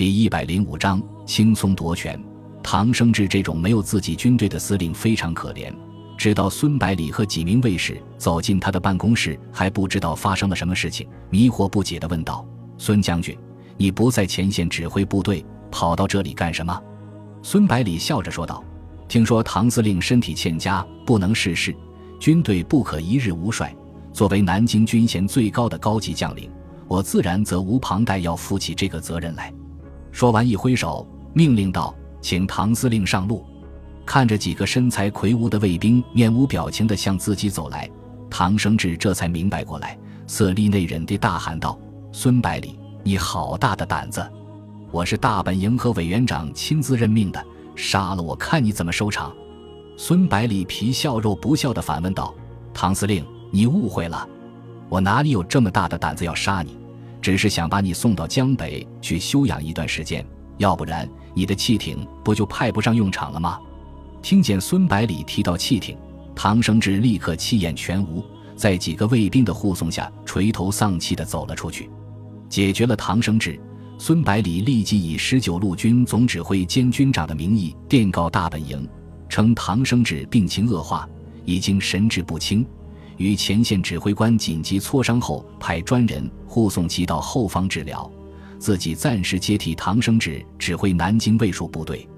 第一百零五章轻松夺权。唐生智这种没有自己军队的司令非常可怜。直到孙百里和几名卫士走进他的办公室，还不知道发生了什么事情，迷惑不解地问道：“孙将军，你不在前线指挥部队，跑到这里干什么？”孙百里笑着说道：“听说唐司令身体欠佳，不能事事，军队不可一日无帅。作为南京军衔最高的高级将领，我自然责无旁贷，要负起这个责任来。”说完，一挥手，命令道：“请唐司令上路。”看着几个身材魁梧的卫兵面无表情地向自己走来，唐生智这才明白过来，色厉内荏地大喊道：“孙百里，你好大的胆子！我是大本营和委员长亲自任命的，杀了我看你怎么收场！”孙百里皮笑肉不笑地反问道：“唐司令，你误会了，我哪里有这么大的胆子要杀你？”只是想把你送到江北去休养一段时间，要不然你的汽艇不就派不上用场了吗？听见孙百里提到汽艇，唐生智立刻气焰全无，在几个卫兵的护送下，垂头丧气地走了出去。解决了唐生智，孙百里立即以十九路军总指挥兼军长的名义电告大本营，称唐生智病情恶化，已经神志不清。与前线指挥官紧急磋商后，派专人护送其到后方治疗，自己暂时接替唐生智指挥南京卫戍部队。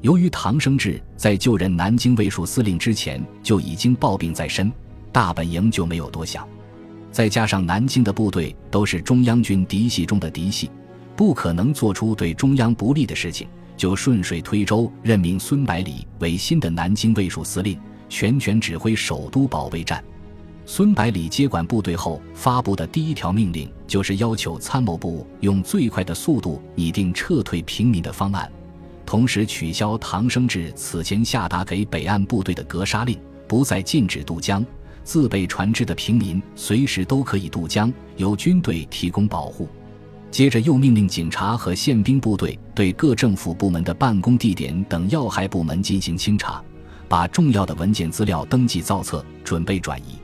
由于唐生智在就任南京卫戍司令之前就已经抱病在身，大本营就没有多想。再加上南京的部队都是中央军嫡系中的嫡系，不可能做出对中央不利的事情，就顺水推舟任命孙百里为新的南京卫戍司令，全权指挥首都保卫战。孙百里接管部队后发布的第一条命令，就是要求参谋部用最快的速度拟定撤退平民的方案，同时取消唐生智此前下达给北岸部队的格杀令，不再禁止渡江。自备船只的平民随时都可以渡江，由军队提供保护。接着又命令警察和宪兵部队对各政府部门的办公地点等要害部门进行清查，把重要的文件资料登记造册，准备转移。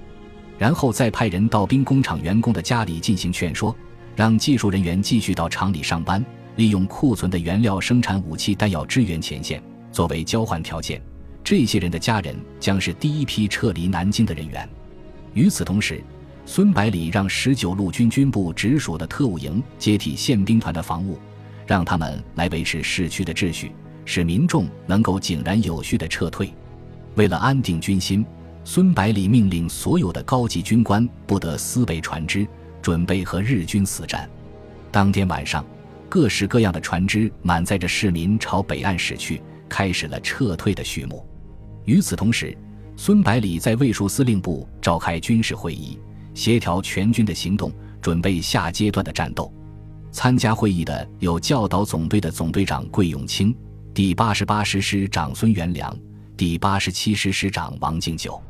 然后再派人到兵工厂员工的家里进行劝说，让技术人员继续到厂里上班，利用库存的原料生产武器弹药支援前线。作为交换条件，这些人的家人将是第一批撤离南京的人员。与此同时，孙百里让十九路军军部直属的特务营接替宪兵团的防务，让他们来维持市区的秩序，使民众能够井然有序地撤退。为了安定军心。孙百里命令所有的高级军官不得私备船只，准备和日军死战。当天晚上，各式各样的船只满载着市民朝北岸驶去，开始了撤退的序幕。与此同时，孙百里在卫戍司令部召开军事会议，协调全军的行动，准备下阶段的战斗。参加会议的有教导总队的总队长桂永清、第八十八师师长孙元良、第八十七师师长王敬久。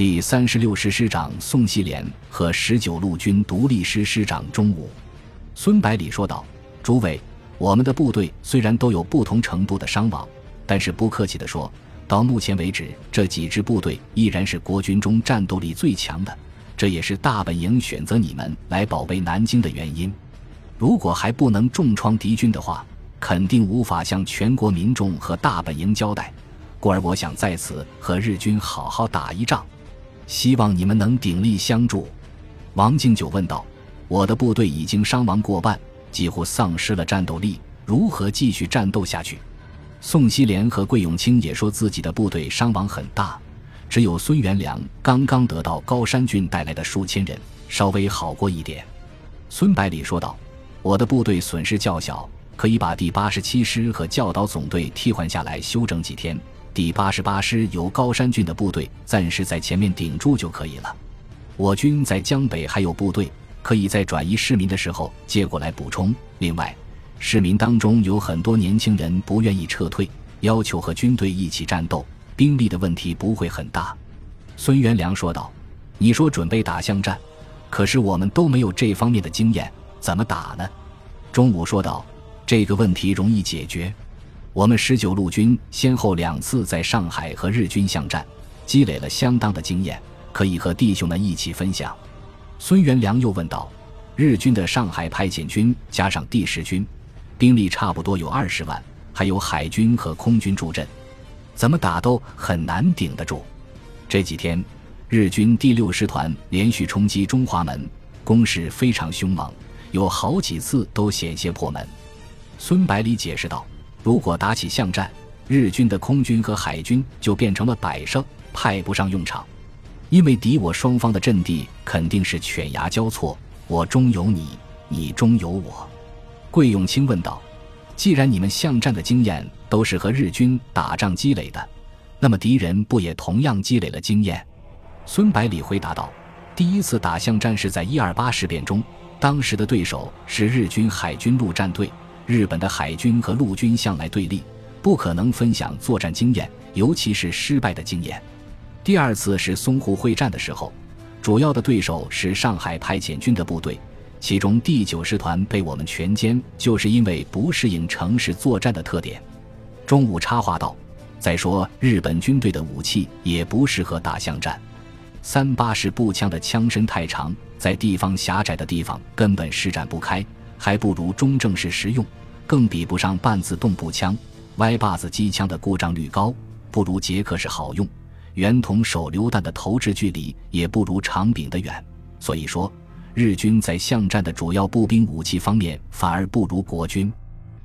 第三十六师师长宋希濂和十九路军独立师师长钟武，孙百里说道：“诸位，我们的部队虽然都有不同程度的伤亡，但是不客气地说，到目前为止，这几支部队依然是国军中战斗力最强的。这也是大本营选择你们来保卫南京的原因。如果还不能重创敌军的话，肯定无法向全国民众和大本营交代。故而，我想在此和日军好好打一仗。”希望你们能鼎力相助，王敬久问道：“我的部队已经伤亡过半，几乎丧失了战斗力，如何继续战斗下去？”宋希濂和桂永清也说自己的部队伤亡很大，只有孙元良刚刚得到高山郡带来的数千人，稍微好过一点。孙百里说道：“我的部队损失较小，可以把第八十七师和教导总队替换下来休整几天。”第八十八师由高山郡的部队暂时在前面顶住就可以了。我军在江北还有部队，可以在转移市民的时候接过来补充。另外，市民当中有很多年轻人不愿意撤退，要求和军队一起战斗，兵力的问题不会很大。孙元良说道：“你说准备打巷战，可是我们都没有这方面的经验，怎么打呢？”钟武说道：“这个问题容易解决。”我们十九路军先后两次在上海和日军相战，积累了相当的经验，可以和弟兄们一起分享。孙元良又问道：“日军的上海派遣军加上第十军，兵力差不多有二十万，还有海军和空军助阵，怎么打都很难顶得住。这几天，日军第六师团连续冲击中华门，攻势非常凶猛，有好几次都险些破门。孙百里解释道：“如果打起巷战，日军的空军和海军就变成了摆设，派不上用场。因为敌我双方的阵地肯定是犬牙交错，我中有你，你中有我。”桂永清问道：“既然你们巷战的经验都是和日军打仗积累的，那么敌人不也同样积累了经验？”孙百里回答道：“第一次打巷战是在一二八事变中，当时的对手是日军海军陆战队。”日本的海军和陆军向来对立，不可能分享作战经验，尤其是失败的经验。第二次是淞沪会战的时候，主要的对手是上海派遣军的部队，其中第九师团被我们全歼，就是因为不适应城市作战的特点。中午插话道：“再说日本军队的武器也不适合打巷战，三八式步枪的枪身太长，在地方狭窄的地方根本施展不开，还不如中正式实用。”更比不上半自动步枪、歪把子机枪的故障率高，不如捷克式好用。圆筒手榴弹的投掷距离也不如长柄的远。所以说，日军在巷战的主要步兵武器方面反而不如国军。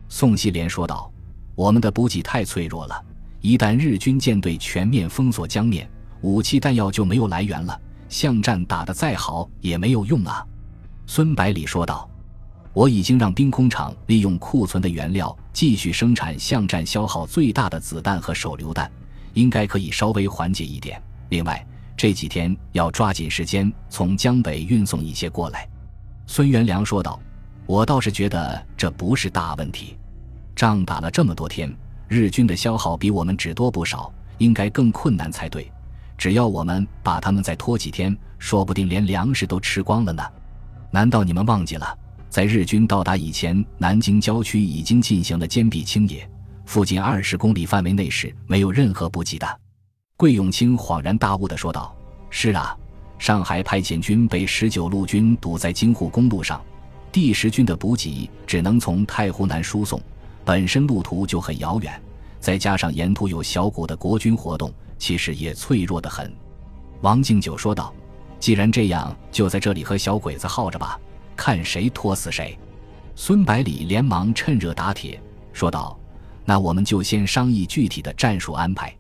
宋希濂说道：“我们的补给太脆弱了，一旦日军舰队全面封锁江面，武器弹药就没有来源了。巷战打得再好也没有用啊。”孙百里说道。我已经让兵工厂利用库存的原料继续生产巷战消耗最大的子弹和手榴弹，应该可以稍微缓解一点。另外，这几天要抓紧时间从江北运送一些过来。”孙元良说道，“我倒是觉得这不是大问题。仗打了这么多天，日军的消耗比我们只多不少，应该更困难才对。只要我们把他们再拖几天，说不定连粮食都吃光了呢。难道你们忘记了？”在日军到达以前，南京郊区已经进行了坚壁清野，附近二十公里范围内是没有任何补给的。桂永清恍然大悟地说道：“是啊，上海派遣军被十九路军堵在京沪公路上，第十军的补给只能从太湖南输送，本身路途就很遥远，再加上沿途有小股的国军活动，其实也脆弱得很。”王敬久说道：“既然这样，就在这里和小鬼子耗着吧。”看谁拖死谁！孙百里连忙趁热打铁，说道：“那我们就先商议具体的战术安排。”